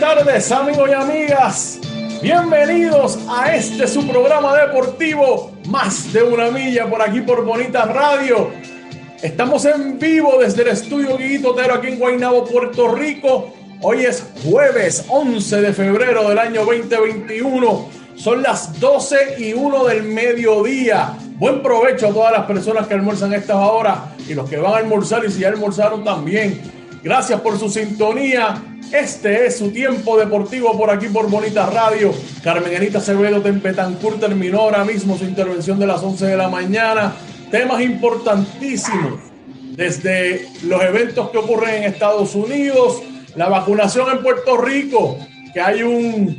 Tardes, amigos y amigas. Bienvenidos a este su programa deportivo, Más de una milla, por aquí por Bonita Radio. Estamos en vivo desde el estudio Guiguito Tero aquí en Guaynabo, Puerto Rico. Hoy es jueves 11 de febrero del año 2021. Son las 12 y 1 del mediodía. Buen provecho a todas las personas que almuerzan estas horas y los que van a almorzar y si ya almorzaron también. Gracias por su sintonía. Este es su tiempo deportivo por aquí por Bonita Radio. Carmen Anita Acevedo Tempetancur terminó ahora mismo su intervención de las 11 de la mañana. Temas importantísimos desde los eventos que ocurren en Estados Unidos, la vacunación en Puerto Rico, que hay un,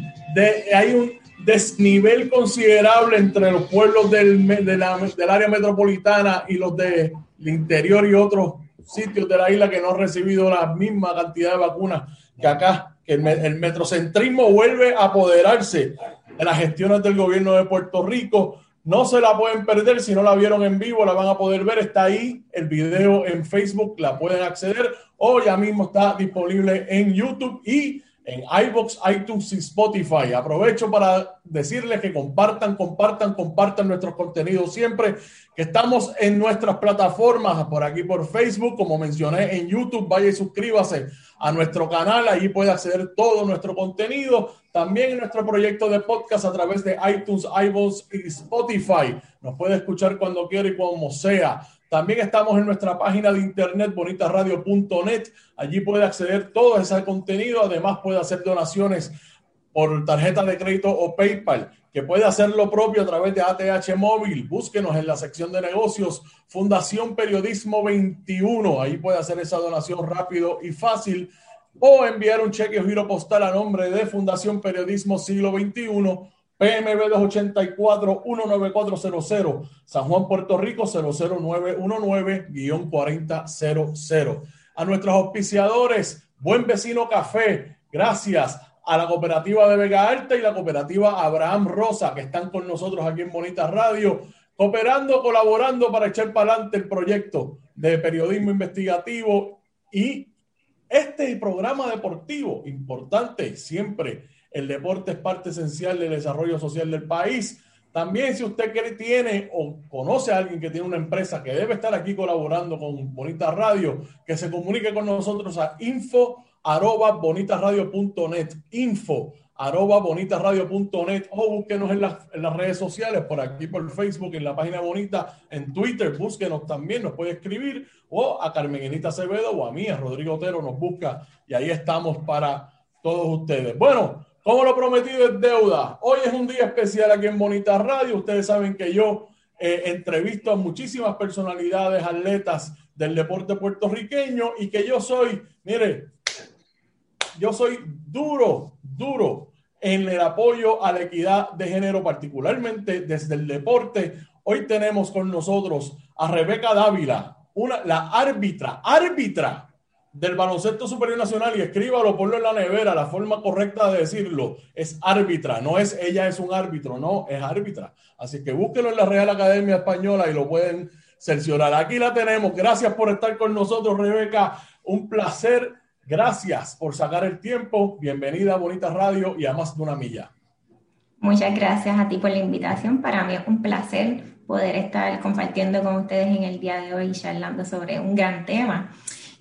hay un desnivel considerable entre los pueblos del, del área metropolitana y los del interior y otros sitios de la isla que no han recibido la misma cantidad de vacunas que acá, que el, metrocentrismo vuelve a apoderarse de las gestiones del gobierno de Puerto Rico. No se la pueden perder, si no la vieron en vivo, la van a poder ver. Está ahí el video en Facebook, la pueden acceder o ya mismo está disponible en YouTube y en iBox, iTunes y Spotify. Aprovecho para decirles que compartan, compartan, compartan nuestros contenidos siempre, que estamos en nuestras plataformas, por aquí por Facebook, como mencioné en YouTube, vaya y suscríbase a nuestro canal, ahí puede acceder todo nuestro contenido, también en nuestro proyecto de podcast a través de iTunes, iVoox y Spotify. Nos puede escuchar cuando quiera y como sea. También estamos en nuestra página de internet bonitasradio.net. Allí puede acceder todo ese contenido. Además puede hacer donaciones por tarjeta de crédito o PayPal, que puede hacer lo propio a través de ATH Móvil. Búsquenos en la sección de negocios Fundación Periodismo 21. Ahí puede hacer esa donación rápido y fácil o enviar un cheque o giro postal a nombre de Fundación Periodismo Siglo XXI, PMB 284-19400, San Juan, Puerto Rico 00919-4000. A nuestros auspiciadores, Buen Vecino Café, gracias a la cooperativa de Vega Alta y la cooperativa Abraham Rosa, que están con nosotros aquí en Bonita Radio, cooperando, colaborando para echar para adelante el proyecto de periodismo investigativo y este programa deportivo, importante siempre, el deporte es parte esencial del desarrollo social del país. También si usted tiene o conoce a alguien que tiene una empresa que debe estar aquí colaborando con Bonita Radio, que se comunique con nosotros a info arroba bonitasradio.net, info arroba bonitasradio.net o búsquenos en, en, las redes sociales, por aquí por Facebook, en la página Bonita, en Twitter, búsquenos también, nos puede escribir o a Carmenita Acevedo o a mí, a Rodrigo Otero, nos busca y ahí estamos para todos ustedes. Bueno, como lo prometido es deuda, hoy es un día especial aquí en Bonita Radio, ustedes saben que yo eh, entrevisto a muchísimas personalidades, atletas del deporte puertorriqueño y que yo soy, mire, yo soy duro, duro en el apoyo a la equidad de género, particularmente desde el deporte. Hoy tenemos con nosotros a Rebeca Dávila, una, la árbitra, árbitra del baloncesto superior nacional y escríbalo, ponlo en la nevera, la forma correcta de decirlo es árbitra, no es ella es un árbitro, no, es árbitra. Así que búsquelo en la Real Academia Española y lo pueden cerciorar. Aquí la tenemos. Gracias por estar con nosotros, Rebeca. Un placer. Gracias por sacar el tiempo. Bienvenida a Bonita Radio y a más de una milla. Muchas gracias a ti por la invitación. Para mí es un placer poder estar compartiendo con ustedes en el día de hoy y charlando sobre un gran tema.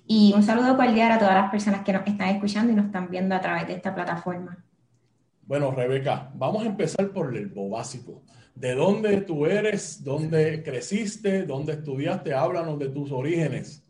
Y un saludo cordial a todas las personas que nos están escuchando y nos están viendo a través de esta plataforma. Bueno, Rebeca, vamos a empezar por el básico. ¿De dónde tú eres? ¿Dónde creciste? ¿Dónde estudiaste? Háblanos de tus orígenes.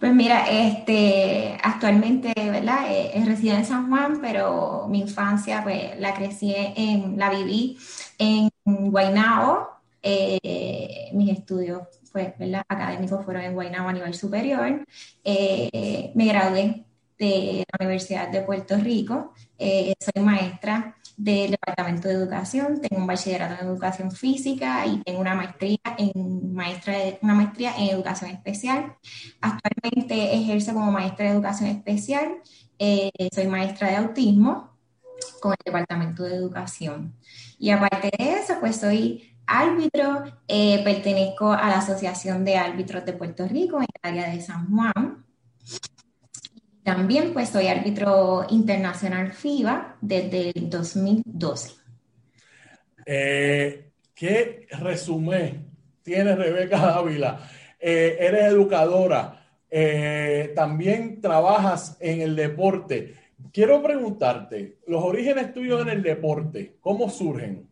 Pues mira, este, actualmente, ¿verdad? Eh, eh, resido en San Juan, pero mi infancia, pues, la crecí en, la viví en Guaynabo. Eh, mis estudios, pues, ¿verdad? Académicos fueron en Guaynabo a nivel superior. me gradué de la Universidad de Puerto Rico. soy maestra del Departamento de Educación, tengo un bachillerato en Educación Física y tengo una maestría en, maestra una maestría en Educación Especial. Actualmente ejerzo como maestra de Educación Especial, eh, soy maestra de Autismo con el Departamento de Educación. Y aparte de eso, pues soy árbitro, eh, pertenezco a la Asociación de Árbitros de Puerto Rico en el área de San Juan. También pues soy árbitro internacional FIBA desde el 2012. Eh, ¿Qué resumen tiene Rebeca Dávila? Eh, eres educadora, eh, también trabajas en el deporte. Quiero preguntarte, los orígenes tuyos en el deporte, ¿cómo surgen?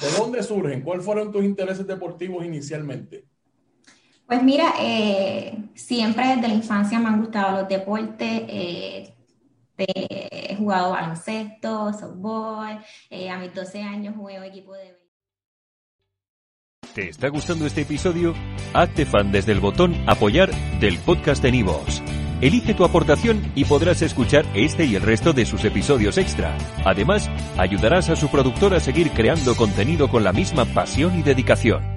¿De dónde surgen? ¿Cuáles fueron tus intereses deportivos inicialmente? Pues mira, eh, siempre desde la infancia me han gustado los deportes. Eh, he jugado baloncesto, softball. Eh, a mis 12 años jugué equipo de... ¿Te está gustando este episodio? Hazte fan desde el botón apoyar del podcast de Nivos. Elige tu aportación y podrás escuchar este y el resto de sus episodios extra. Además, ayudarás a su productor a seguir creando contenido con la misma pasión y dedicación.